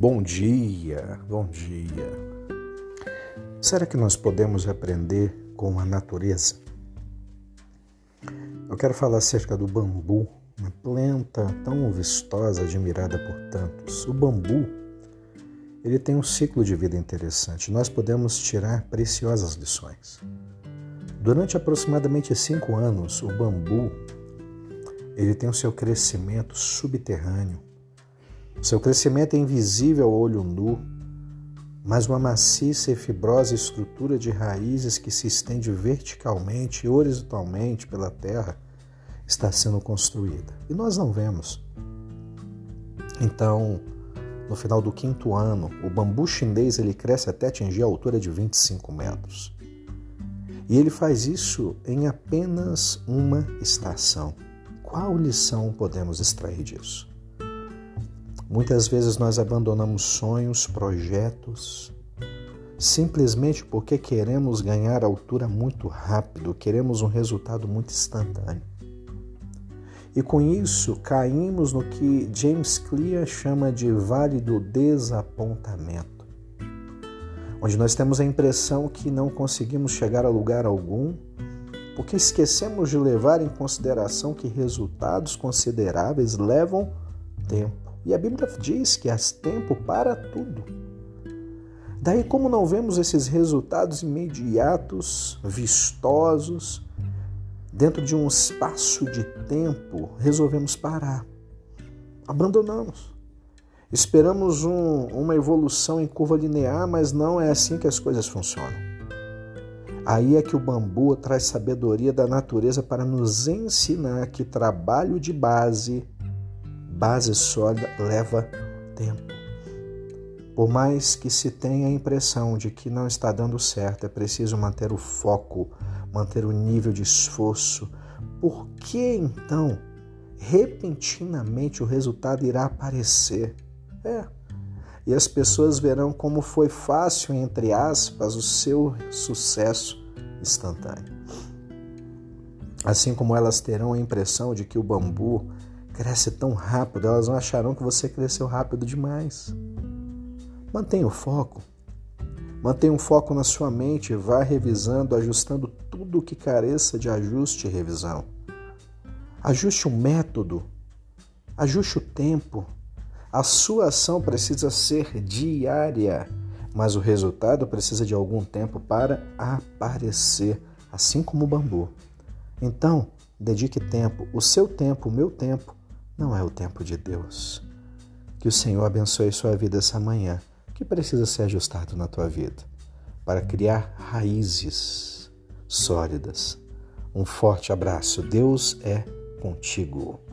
Bom dia, bom dia. Será que nós podemos aprender com a natureza? Eu quero falar acerca do bambu, uma planta tão vistosa, admirada por tantos. O bambu, ele tem um ciclo de vida interessante. Nós podemos tirar preciosas lições. Durante aproximadamente cinco anos, o bambu ele tem o seu crescimento subterrâneo seu crescimento é invisível ao olho nu, mas uma maciça e fibrosa estrutura de raízes que se estende verticalmente e horizontalmente pela terra está sendo construída. E nós não vemos. Então, no final do quinto ano, o bambu chinês ele cresce até atingir a altura de 25 metros. E ele faz isso em apenas uma estação. Qual lição podemos extrair disso? Muitas vezes nós abandonamos sonhos, projetos, simplesmente porque queremos ganhar altura muito rápido, queremos um resultado muito instantâneo. E com isso caímos no que James Clear chama de vale do desapontamento, onde nós temos a impressão que não conseguimos chegar a lugar algum porque esquecemos de levar em consideração que resultados consideráveis levam tempo. E a Bíblia diz que há tempo para tudo. Daí, como não vemos esses resultados imediatos, vistosos, dentro de um espaço de tempo, resolvemos parar. Abandonamos. Esperamos um, uma evolução em curva linear, mas não é assim que as coisas funcionam. Aí é que o bambu traz sabedoria da natureza para nos ensinar que trabalho de base base sólida leva tempo. Por mais que se tenha a impressão de que não está dando certo, é preciso manter o foco, manter o nível de esforço. Por que então, repentinamente, o resultado irá aparecer? É. E as pessoas verão como foi fácil, entre aspas, o seu sucesso instantâneo. Assim como elas terão a impressão de que o bambu cresce tão rápido, elas não acharão que você cresceu rápido demais. Mantenha o foco. Mantenha um foco na sua mente vá revisando, ajustando tudo que careça de ajuste e revisão. Ajuste o método, ajuste o tempo. A sua ação precisa ser diária, mas o resultado precisa de algum tempo para aparecer, assim como o bambu. Então, dedique tempo, o seu tempo, o meu tempo, não é o tempo de Deus. Que o Senhor abençoe sua vida essa manhã, que precisa ser ajustado na tua vida, para criar raízes sólidas. Um forte abraço. Deus é contigo.